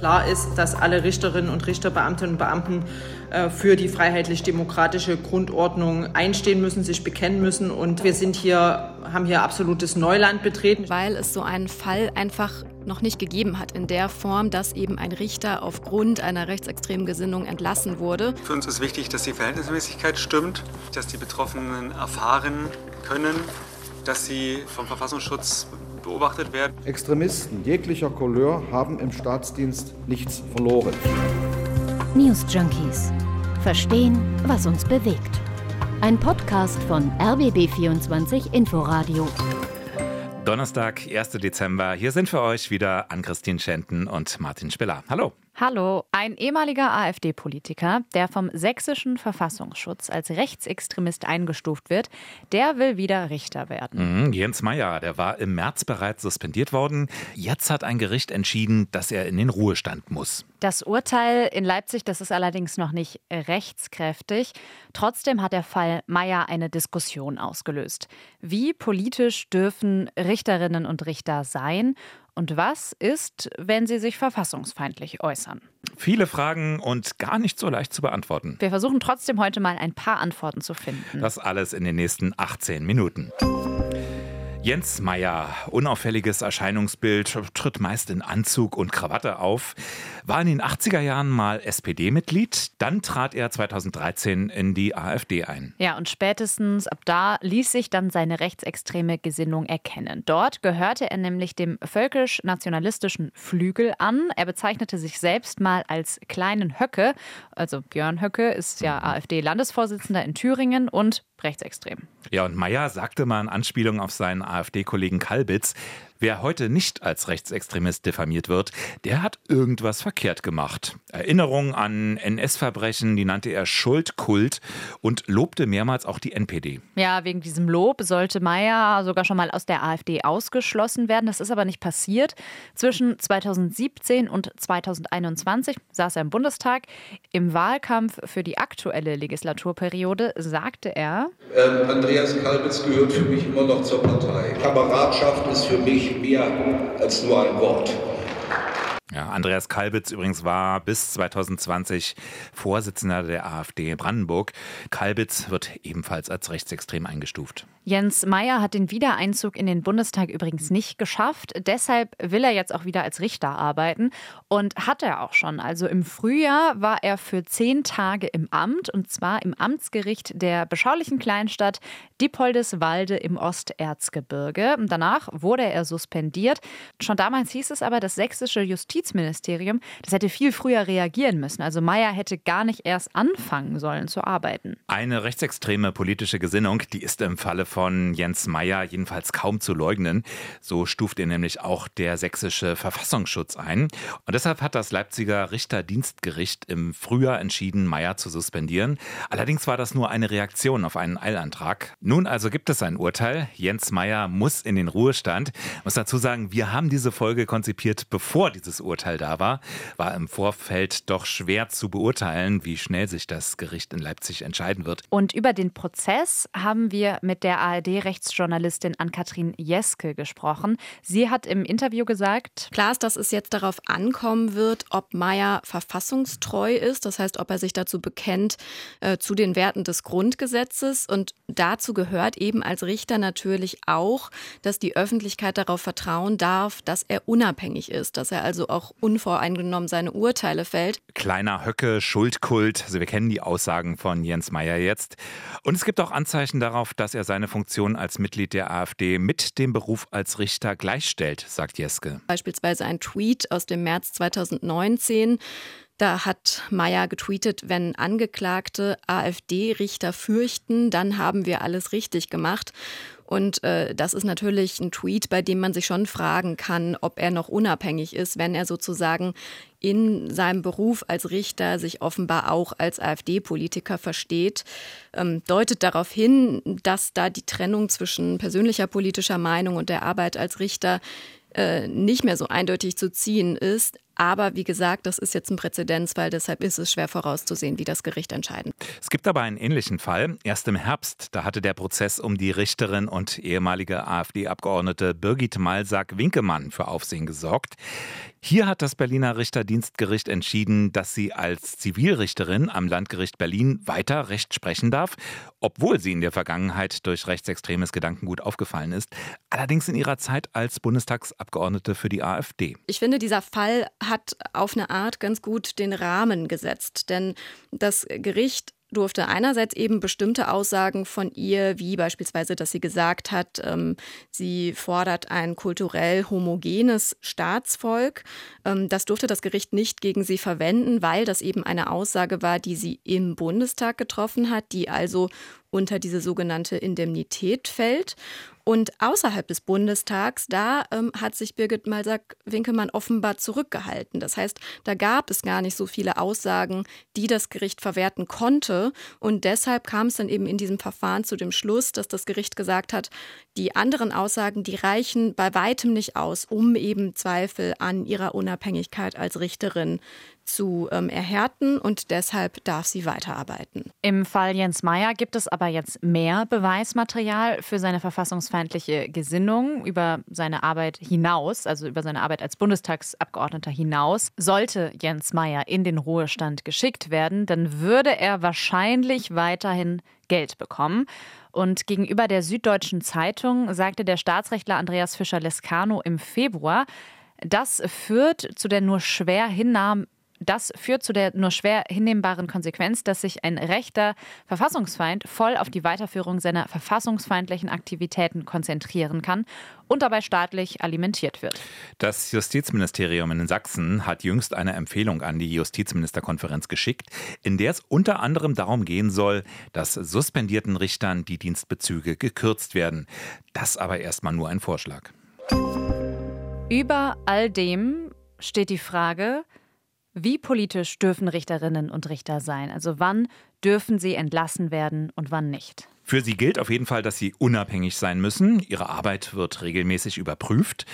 Klar ist, dass alle Richterinnen und Richter, Beamtinnen und Beamten äh, für die freiheitlich-demokratische Grundordnung einstehen müssen, sich bekennen müssen. Und wir sind hier, haben hier absolutes Neuland betreten. Weil es so einen Fall einfach noch nicht gegeben hat, in der Form, dass eben ein Richter aufgrund einer rechtsextremen Gesinnung entlassen wurde. Für uns ist wichtig, dass die Verhältnismäßigkeit stimmt, dass die Betroffenen erfahren können, dass sie vom Verfassungsschutz beobachtet werden. Extremisten jeglicher Couleur haben im Staatsdienst nichts verloren. News Junkies. Verstehen, was uns bewegt. Ein Podcast von RBB24 Inforadio. Donnerstag, 1. Dezember. Hier sind für euch wieder Ann-Christine Schenten und Martin Spiller. Hallo. Hallo, ein ehemaliger AfD-Politiker, der vom sächsischen Verfassungsschutz als rechtsextremist eingestuft wird, der will wieder Richter werden. Mhm, Jens Meyer, der war im März bereits suspendiert worden. Jetzt hat ein Gericht entschieden, dass er in den Ruhestand muss. Das Urteil in Leipzig, das ist allerdings noch nicht rechtskräftig. Trotzdem hat der Fall Meyer eine Diskussion ausgelöst. Wie politisch dürfen Richterinnen und Richter sein? Und was ist, wenn sie sich verfassungsfeindlich äußern? Viele Fragen und gar nicht so leicht zu beantworten. Wir versuchen trotzdem heute mal ein paar Antworten zu finden. Das alles in den nächsten 18 Minuten. Jens Meyer, unauffälliges Erscheinungsbild, tritt meist in Anzug und Krawatte auf, war in den 80er Jahren mal SPD-Mitglied, dann trat er 2013 in die AfD ein. Ja, und spätestens ab da ließ sich dann seine rechtsextreme Gesinnung erkennen. Dort gehörte er nämlich dem völkisch-nationalistischen Flügel an. Er bezeichnete sich selbst mal als kleinen Höcke, also Björn Höcke ist ja AfD-Landesvorsitzender in Thüringen und rechtsextrem. Ja, und Meyer sagte mal in Anspielung auf seinen AfD-Kollegen Kalbitz, Wer heute nicht als Rechtsextremist diffamiert wird, der hat irgendwas verkehrt gemacht. Erinnerungen an NS-Verbrechen, die nannte er Schuldkult und lobte mehrmals auch die NPD. Ja, wegen diesem Lob sollte Meyer sogar schon mal aus der AfD ausgeschlossen werden. Das ist aber nicht passiert. Zwischen 2017 und 2021 saß er im Bundestag. Im Wahlkampf für die aktuelle Legislaturperiode sagte er: ähm, Andreas Kalbitz gehört für mich immer noch zur Partei. Kameradschaft ist für mich mehr als nur ein Wort. Ja, Andreas Kalbitz übrigens war bis 2020 Vorsitzender der AfD Brandenburg. Kalbitz wird ebenfalls als rechtsextrem eingestuft. Jens Meyer hat den Wiedereinzug in den Bundestag übrigens nicht geschafft. Deshalb will er jetzt auch wieder als Richter arbeiten. Und hat er auch schon. Also im Frühjahr war er für zehn Tage im Amt und zwar im Amtsgericht der beschaulichen Kleinstadt Diepoldeswalde im Osterzgebirge. Danach wurde er suspendiert. Schon damals hieß es aber, das sächsische Justizministerium, das hätte viel früher reagieren müssen. Also Meyer hätte gar nicht erst anfangen sollen zu arbeiten. Eine rechtsextreme politische Gesinnung, die ist im Falle von von Jens Meyer jedenfalls kaum zu leugnen. So stuft er nämlich auch der sächsische Verfassungsschutz ein. Und deshalb hat das Leipziger Richterdienstgericht im Frühjahr entschieden, Meyer zu suspendieren. Allerdings war das nur eine Reaktion auf einen Eilantrag. Nun also gibt es ein Urteil. Jens Meyer muss in den Ruhestand. Ich muss dazu sagen, wir haben diese Folge konzipiert, bevor dieses Urteil da war. War im Vorfeld doch schwer zu beurteilen, wie schnell sich das Gericht in Leipzig entscheiden wird. Und über den Prozess haben wir mit der ARD-Rechtsjournalistin Ann-Kathrin Jeske gesprochen. Sie hat im Interview gesagt, klar ist, dass es jetzt darauf ankommen wird, ob Meyer verfassungstreu ist, das heißt, ob er sich dazu bekennt, äh, zu den Werten des Grundgesetzes. Und dazu gehört eben als Richter natürlich auch, dass die Öffentlichkeit darauf vertrauen darf, dass er unabhängig ist, dass er also auch unvoreingenommen seine Urteile fällt. Kleiner Höcke, Schuldkult, also wir kennen die Aussagen von Jens Meyer jetzt. Und es gibt auch Anzeichen darauf, dass er seine Funktion als Mitglied der AfD mit dem Beruf als Richter gleichstellt, sagt Jeske. Beispielsweise ein Tweet aus dem März 2019. Da hat Meyer getweetet, wenn Angeklagte AfD-Richter fürchten, dann haben wir alles richtig gemacht. Und äh, das ist natürlich ein Tweet, bei dem man sich schon fragen kann, ob er noch unabhängig ist, wenn er sozusagen in seinem Beruf als Richter sich offenbar auch als AfD-Politiker versteht, ähm, deutet darauf hin, dass da die Trennung zwischen persönlicher politischer Meinung und der Arbeit als Richter äh, nicht mehr so eindeutig zu ziehen ist. Aber wie gesagt, das ist jetzt ein Präzedenzfall, deshalb ist es schwer vorauszusehen, wie das Gericht entscheiden. Es gibt aber einen ähnlichen Fall. Erst im Herbst, da hatte der Prozess um die Richterin und ehemalige AfD-Abgeordnete Birgit Malsack-Winkemann für Aufsehen gesorgt. Hier hat das Berliner Richterdienstgericht entschieden, dass sie als Zivilrichterin am Landgericht Berlin weiter Recht sprechen darf, obwohl sie in der Vergangenheit durch rechtsextremes Gedankengut aufgefallen ist, allerdings in ihrer Zeit als Bundestagsabgeordnete für die AfD. Ich finde, dieser Fall hat auf eine Art ganz gut den Rahmen gesetzt, denn das Gericht durfte einerseits eben bestimmte Aussagen von ihr, wie beispielsweise, dass sie gesagt hat, ähm, sie fordert ein kulturell homogenes Staatsvolk. Ähm, das durfte das Gericht nicht gegen sie verwenden, weil das eben eine Aussage war, die sie im Bundestag getroffen hat, die also unter diese sogenannte Indemnität fällt. Und außerhalb des Bundestags, da ähm, hat sich Birgit Malsack-Winkelmann offenbar zurückgehalten. Das heißt, da gab es gar nicht so viele Aussagen, die das Gericht verwerten konnte. Und deshalb kam es dann eben in diesem Verfahren zu dem Schluss, dass das Gericht gesagt hat, die anderen Aussagen, die reichen bei weitem nicht aus, um eben Zweifel an ihrer Unabhängigkeit als Richterin zu ähm, erhärten und deshalb darf sie weiterarbeiten. Im Fall Jens Meyer gibt es aber jetzt mehr Beweismaterial für seine verfassungsfeindliche Gesinnung über seine Arbeit hinaus, also über seine Arbeit als Bundestagsabgeordneter hinaus. Sollte Jens Meyer in den Ruhestand geschickt werden, dann würde er wahrscheinlich weiterhin Geld bekommen. Und gegenüber der Süddeutschen Zeitung sagte der Staatsrechtler Andreas Fischer-Lescano im Februar, das führt zu der nur schwer hinnahmenden das führt zu der nur schwer hinnehmbaren Konsequenz, dass sich ein rechter Verfassungsfeind voll auf die Weiterführung seiner verfassungsfeindlichen Aktivitäten konzentrieren kann und dabei staatlich alimentiert wird. Das Justizministerium in Sachsen hat jüngst eine Empfehlung an die Justizministerkonferenz geschickt, in der es unter anderem darum gehen soll, dass suspendierten Richtern die Dienstbezüge gekürzt werden. Das aber erstmal nur ein Vorschlag. Über all dem steht die Frage, wie politisch dürfen Richterinnen und Richter sein? Also wann dürfen sie entlassen werden und wann nicht? Für sie gilt auf jeden Fall, dass sie unabhängig sein müssen. Ihre Arbeit wird regelmäßig überprüft.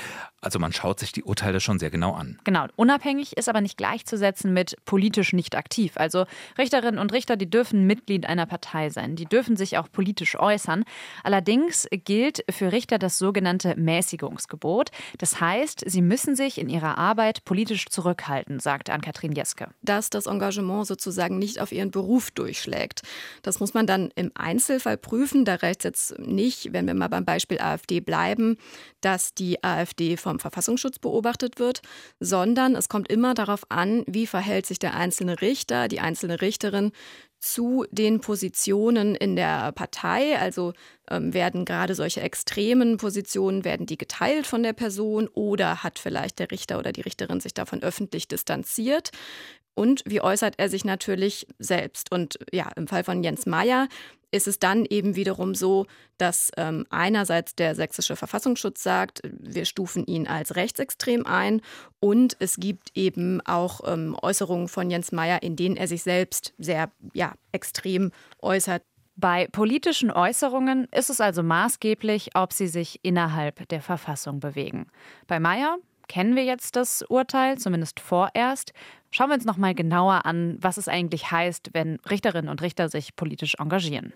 Also man schaut sich die Urteile schon sehr genau an. Genau, unabhängig ist aber nicht gleichzusetzen mit politisch nicht aktiv. Also Richterinnen und Richter, die dürfen Mitglied einer Partei sein, die dürfen sich auch politisch äußern. Allerdings gilt für Richter das sogenannte Mäßigungsgebot. Das heißt, sie müssen sich in ihrer Arbeit politisch zurückhalten, sagt Ann-Kathrin Jeske. Dass das Engagement sozusagen nicht auf ihren Beruf durchschlägt. Das muss man dann im Einzelfall prüfen. Da reicht es jetzt nicht, wenn wir mal beim Beispiel AfD bleiben, dass die AfD vom Verfassungsschutz beobachtet wird, sondern es kommt immer darauf an, wie verhält sich der einzelne Richter, die einzelne Richterin zu den Positionen in der Partei. Also ähm, werden gerade solche extremen Positionen, werden die geteilt von der Person oder hat vielleicht der Richter oder die Richterin sich davon öffentlich distanziert? Und wie äußert er sich natürlich selbst? Und ja, im Fall von Jens Meyer ist es dann eben wiederum so, dass ähm, einerseits der sächsische Verfassungsschutz sagt, wir stufen ihn als rechtsextrem ein und es gibt eben auch ähm, Äußerungen von Jens Meyer, in denen er sich selbst sehr ja, extrem äußert. Bei politischen Äußerungen ist es also maßgeblich, ob sie sich innerhalb der Verfassung bewegen. Bei Meyer kennen wir jetzt das Urteil, zumindest vorerst. Schauen wir uns noch mal genauer an, was es eigentlich heißt, wenn Richterinnen und Richter sich politisch engagieren.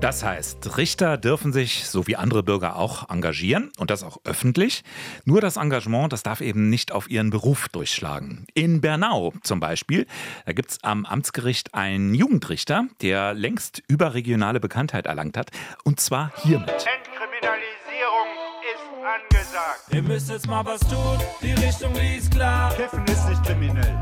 Das heißt, Richter dürfen sich, so wie andere Bürger auch, engagieren und das auch öffentlich. Nur das Engagement, das darf eben nicht auf ihren Beruf durchschlagen. In Bernau zum Beispiel, da gibt es am Amtsgericht einen Jugendrichter, der längst überregionale Bekanntheit erlangt hat, und zwar hiermit. Angesagt. Ihr müsst jetzt mal was tun, die Richtung liest klar. Kiffen ist nicht kriminell.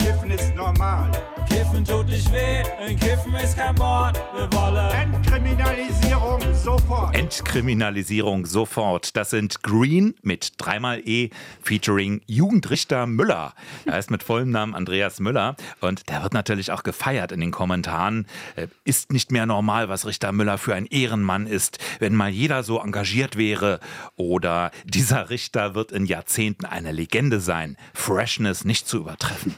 Kiffen ist normal. Kiffen tut nicht weh, ein Kiffen ist kein Mord. Wir wollen Entkriminalisierung sofort. Entkriminalisierung sofort. Das sind Green mit dreimal E featuring Jugendrichter Müller. Er ist mit vollem Namen Andreas Müller und der wird natürlich auch gefeiert in den Kommentaren. Äh, ist nicht mehr normal, was Richter Müller für ein Ehrenmann ist, wenn mal jeder so engagiert wäre. Oder dieser Richter wird in Jahrzehnten eine Legende sein. Freshness nicht zu übertreffen.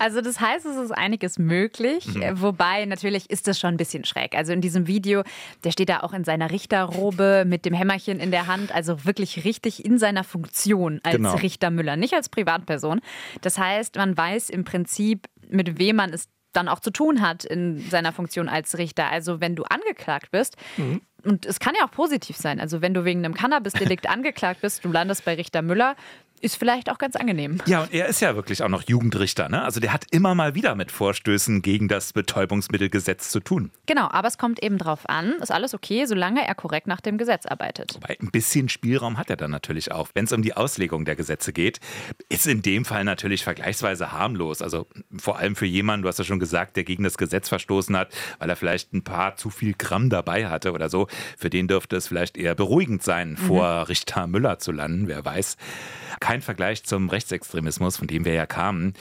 Also das heißt, es ist einiges möglich wirklich. Mhm. Wobei natürlich ist das schon ein bisschen schräg. Also in diesem Video, der steht da auch in seiner Richterrobe mit dem Hämmerchen in der Hand, also wirklich richtig in seiner Funktion als genau. Richter Müller, nicht als Privatperson. Das heißt, man weiß im Prinzip, mit wem man es dann auch zu tun hat in seiner Funktion als Richter. Also wenn du angeklagt bist, mhm. und es kann ja auch positiv sein, also wenn du wegen einem Cannabis-Delikt angeklagt bist, du landest bei Richter Müller, ist vielleicht auch ganz angenehm. Ja, und er ist ja wirklich auch noch Jugendrichter. Ne? Also der hat immer mal wieder mit Vorstößen gegen das Betäubungsmittelgesetz zu tun. Genau, aber es kommt eben drauf an, ist alles okay, solange er korrekt nach dem Gesetz arbeitet. Wobei ein bisschen Spielraum hat er dann natürlich auch. Wenn es um die Auslegung der Gesetze geht, ist in dem Fall natürlich vergleichsweise harmlos. Also vor allem für jemanden, du hast ja schon gesagt, der gegen das Gesetz verstoßen hat, weil er vielleicht ein paar zu viel Gramm dabei hatte oder so. Für den dürfte es vielleicht eher beruhigend sein, mhm. vor Richter Müller zu landen, wer weiß. Kein Vergleich zum Rechtsextremismus, von dem wir ja kamen.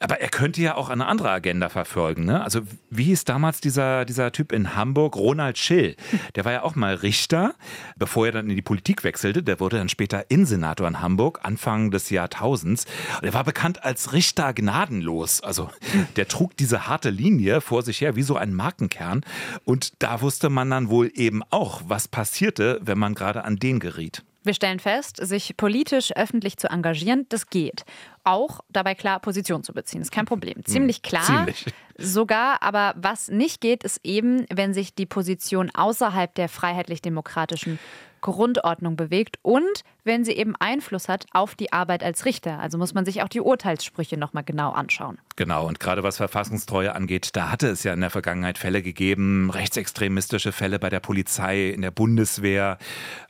Aber er könnte ja auch eine andere Agenda verfolgen. Ne? Also wie hieß damals dieser, dieser Typ in Hamburg, Ronald Schill? Der war ja auch mal Richter, bevor er dann in die Politik wechselte. Der wurde dann später Innensenator in Hamburg, Anfang des Jahrtausends. Und er war bekannt als Richter gnadenlos. Also der trug diese harte Linie vor sich her wie so ein Markenkern. Und da wusste man dann wohl eben auch, was passierte, wenn man gerade an den geriet. Wir stellen fest, sich politisch öffentlich zu engagieren, das geht. Auch dabei klar Position zu beziehen, ist kein Problem. Hm, Ziemlich klar. Ziemlich. Sogar, aber was nicht geht, ist eben, wenn sich die Position außerhalb der freiheitlich-demokratischen Grundordnung bewegt und wenn sie eben Einfluss hat auf die Arbeit als Richter. Also muss man sich auch die Urteilssprüche nochmal genau anschauen. Genau, und gerade was Verfassungstreue angeht, da hatte es ja in der Vergangenheit Fälle gegeben, rechtsextremistische Fälle bei der Polizei, in der Bundeswehr.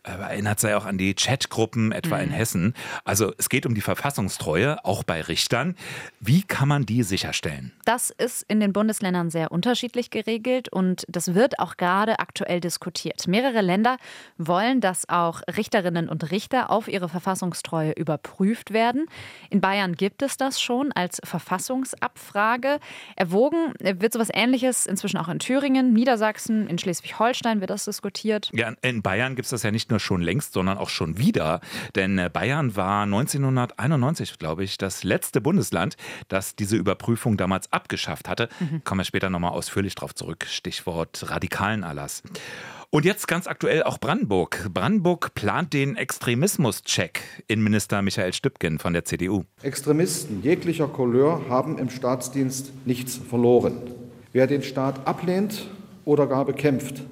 Äh, erinnert sei auch an die Chatgruppen, etwa mhm. in Hessen. Also es geht um die Verfassungstreue, auch bei Richtern. Wie kann man die sicherstellen? Das ist in den Bundesländern sehr unterschiedlich geregelt und das wird auch gerade aktuell diskutiert. Mehrere Länder wollen, dass auch Richterinnen und Richter auf ihre Verfassungstreue überprüft werden. In Bayern gibt es das schon als Verfassungsabfrage. Erwogen wird sowas ähnliches inzwischen auch in Thüringen, Niedersachsen, in Schleswig-Holstein wird das diskutiert. Ja, in Bayern gibt es das ja nicht nur schon längst, sondern auch schon wieder. Denn äh, Bayern war 1991, glaube ich, das letzte Bundesland, das diese Überprüfung damals abgeschafft hatte. Mhm. Kommen wir später nochmal ausführlich drauf zurück. Stichwort radikalen Erlass. Und jetzt ganz aktuell auch Brandenburg. Brandenburg plant den Extremismus-Check. Innenminister Michael Stübgen von der CDU. Extremisten jeglicher Couleur haben im Staatsdienst nichts verloren. Wer den Staat ablehnt oder gar bekämpft,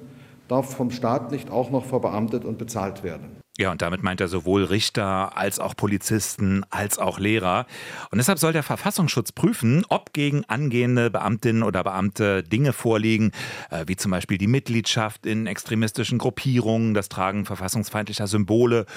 darf vom Staat nicht auch noch verbeamtet und bezahlt werden. Ja, und damit meint er sowohl Richter als auch Polizisten als auch Lehrer. Und deshalb soll der Verfassungsschutz prüfen, ob gegen angehende Beamtinnen oder Beamte Dinge vorliegen, äh, wie zum Beispiel die Mitgliedschaft in extremistischen Gruppierungen, das Tragen verfassungsfeindlicher Symbole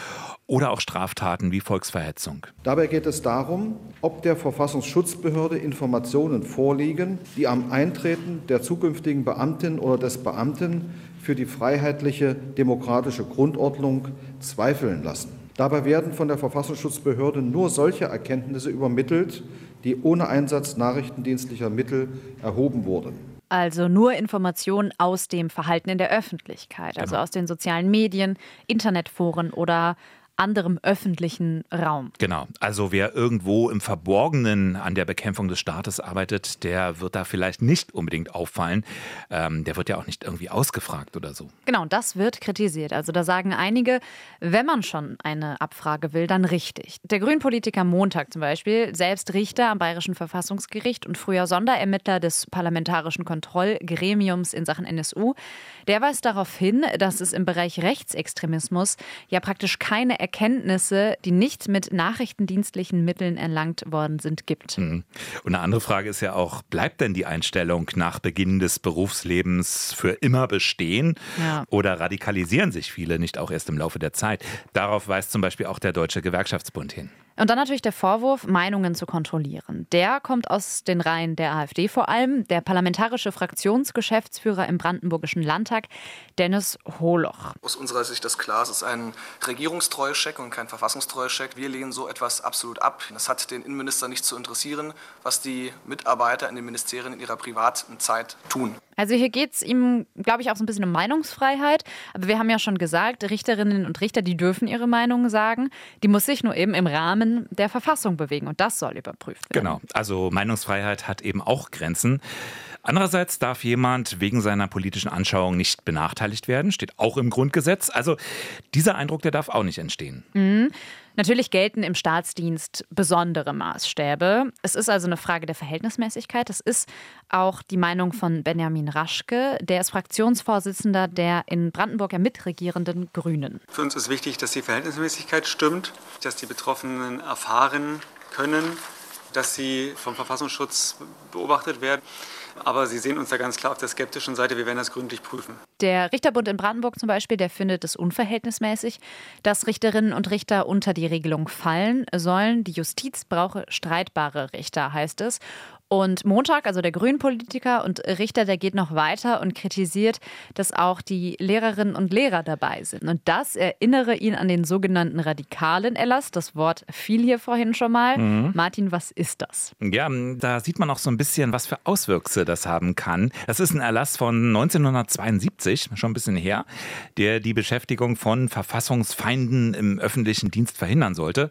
oder auch Straftaten wie Volksverhetzung. Dabei geht es darum, ob der Verfassungsschutzbehörde Informationen vorliegen, die am Eintreten der zukünftigen Beamtin oder des Beamten für die freiheitliche demokratische Grundordnung zweifeln lassen. Dabei werden von der Verfassungsschutzbehörde nur solche Erkenntnisse übermittelt, die ohne Einsatz nachrichtendienstlicher Mittel erhoben wurden. Also nur Informationen aus dem Verhalten in der Öffentlichkeit, also genau. aus den sozialen Medien, Internetforen oder anderem öffentlichen Raum. Genau. Also wer irgendwo im Verborgenen an der Bekämpfung des Staates arbeitet, der wird da vielleicht nicht unbedingt auffallen. Ähm, der wird ja auch nicht irgendwie ausgefragt oder so. Genau, das wird kritisiert. Also da sagen einige, wenn man schon eine Abfrage will, dann richtig. Der Grünpolitiker Montag zum Beispiel, selbst Richter am Bayerischen Verfassungsgericht und früher Sonderermittler des Parlamentarischen Kontrollgremiums in Sachen NSU, der weist darauf hin, dass es im Bereich Rechtsextremismus ja praktisch keine Erkenntnisse, die nicht mit nachrichtendienstlichen Mitteln erlangt worden sind, gibt. Mhm. Und eine andere Frage ist ja auch, bleibt denn die Einstellung nach Beginn des Berufslebens für immer bestehen? Ja. Oder radikalisieren sich viele nicht auch erst im Laufe der Zeit? Darauf weist zum Beispiel auch der Deutsche Gewerkschaftsbund hin. Und dann natürlich der Vorwurf, Meinungen zu kontrollieren. Der kommt aus den Reihen der AfD vor allem. Der parlamentarische Fraktionsgeschäftsführer im Brandenburgischen Landtag, Dennis Holoch. Aus unserer Sicht ist klar, es ist ein Regierungstreuescheck und kein Verfassungstreuescheck. Wir lehnen so etwas absolut ab. Es hat den Innenminister nicht zu interessieren, was die Mitarbeiter in den Ministerien in ihrer privaten Zeit tun. Also hier geht es ihm, glaube ich, auch so ein bisschen um Meinungsfreiheit. Aber wir haben ja schon gesagt, Richterinnen und Richter, die dürfen ihre Meinung sagen. Die muss sich nur eben im Rahmen Rahmen der Verfassung bewegen. Und das soll überprüft werden. Genau. Also Meinungsfreiheit hat eben auch Grenzen. Andererseits darf jemand wegen seiner politischen Anschauung nicht benachteiligt werden, steht auch im Grundgesetz. Also dieser Eindruck, der darf auch nicht entstehen. Mhm. Natürlich gelten im Staatsdienst besondere Maßstäbe. Es ist also eine Frage der Verhältnismäßigkeit. Das ist auch die Meinung von Benjamin Raschke. Der ist Fraktionsvorsitzender der in Brandenburg ja mitregierenden Grünen. Für uns ist wichtig, dass die Verhältnismäßigkeit stimmt, dass die Betroffenen erfahren können, dass sie vom Verfassungsschutz beobachtet werden. Aber Sie sehen uns da ganz klar auf der skeptischen Seite. Wir werden das gründlich prüfen. Der Richterbund in Brandenburg zum Beispiel, der findet es unverhältnismäßig, dass Richterinnen und Richter unter die Regelung fallen sollen. Die Justiz brauche streitbare Richter, heißt es. Und Montag, also der Grünpolitiker und Richter, der geht noch weiter und kritisiert, dass auch die Lehrerinnen und Lehrer dabei sind. Und das erinnere ihn an den sogenannten radikalen Erlass. Das Wort fiel hier vorhin schon mal. Mhm. Martin, was ist das? Ja, da sieht man auch so ein bisschen, was für Auswüchse das haben kann. Das ist ein Erlass von 1972, schon ein bisschen her, der die Beschäftigung von Verfassungsfeinden im öffentlichen Dienst verhindern sollte.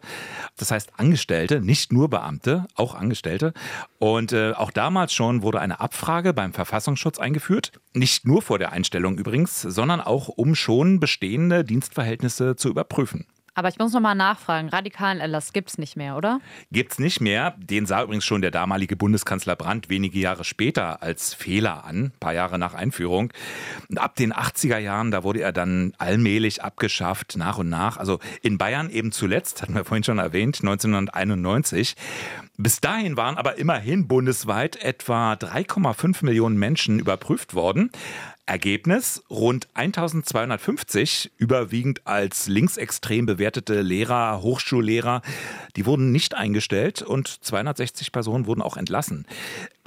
Das heißt Angestellte, nicht nur Beamte, auch Angestellte. Und äh, auch damals schon wurde eine Abfrage beim Verfassungsschutz eingeführt. Nicht nur vor der Einstellung übrigens, sondern auch um schon bestehende Dienstverhältnisse zu überprüfen. Aber ich muss noch mal nachfragen, radikalen Erlass gibt es nicht mehr, oder? Gibt es nicht mehr. Den sah übrigens schon der damalige Bundeskanzler Brandt wenige Jahre später als Fehler an, ein paar Jahre nach Einführung. Und ab den 80er Jahren, da wurde er dann allmählich abgeschafft, nach und nach. Also in Bayern eben zuletzt, hatten wir vorhin schon erwähnt, 1991. Bis dahin waren aber immerhin bundesweit etwa 3,5 Millionen Menschen überprüft worden. Ergebnis: Rund 1250, überwiegend als linksextrem bewertete Lehrer, Hochschullehrer, die wurden nicht eingestellt und 260 Personen wurden auch entlassen.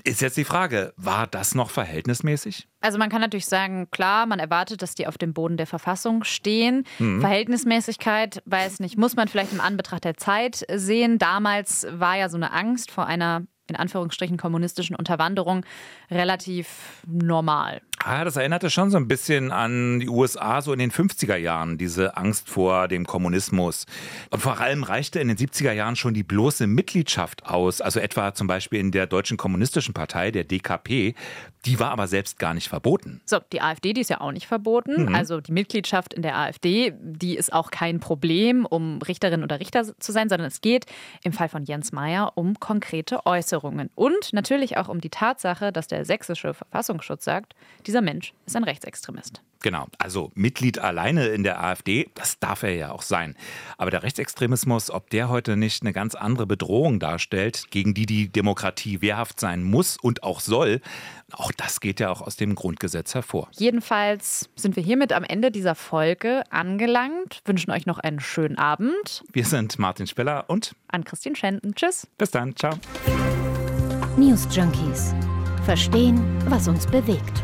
Ist jetzt die Frage, war das noch verhältnismäßig? Also man kann natürlich sagen, klar, man erwartet, dass die auf dem Boden der Verfassung stehen. Mhm. Verhältnismäßigkeit, weiß nicht, muss man vielleicht im Anbetracht der Zeit sehen. Damals war ja so eine Angst vor einer in Anführungsstrichen kommunistischen Unterwanderung relativ normal. Ah, das erinnerte schon so ein bisschen an die USA so in den 50er Jahren, diese Angst vor dem Kommunismus. Und vor allem reichte in den 70er Jahren schon die bloße Mitgliedschaft aus, also etwa zum Beispiel in der Deutschen Kommunistischen Partei, der DKP. Die war aber selbst gar nicht verboten. So, die AfD, die ist ja auch nicht verboten. Mhm. Also die Mitgliedschaft in der AfD, die ist auch kein Problem, um Richterin oder Richter zu sein, sondern es geht im Fall von Jens Meyer um konkrete Äußerungen. Und natürlich auch um die Tatsache, dass der sächsische Verfassungsschutz sagt, dieser Mensch ist ein Rechtsextremist. Genau, also Mitglied alleine in der AfD, das darf er ja auch sein. Aber der Rechtsextremismus, ob der heute nicht eine ganz andere Bedrohung darstellt, gegen die die Demokratie wehrhaft sein muss und auch soll, auch das geht ja auch aus dem Grundgesetz hervor. Jedenfalls sind wir hiermit am Ende dieser Folge angelangt, wünschen euch noch einen schönen Abend. Wir sind Martin Speller und Ann-Christine Schenten. Tschüss. Bis dann, ciao. News Junkies. Verstehen, was uns bewegt.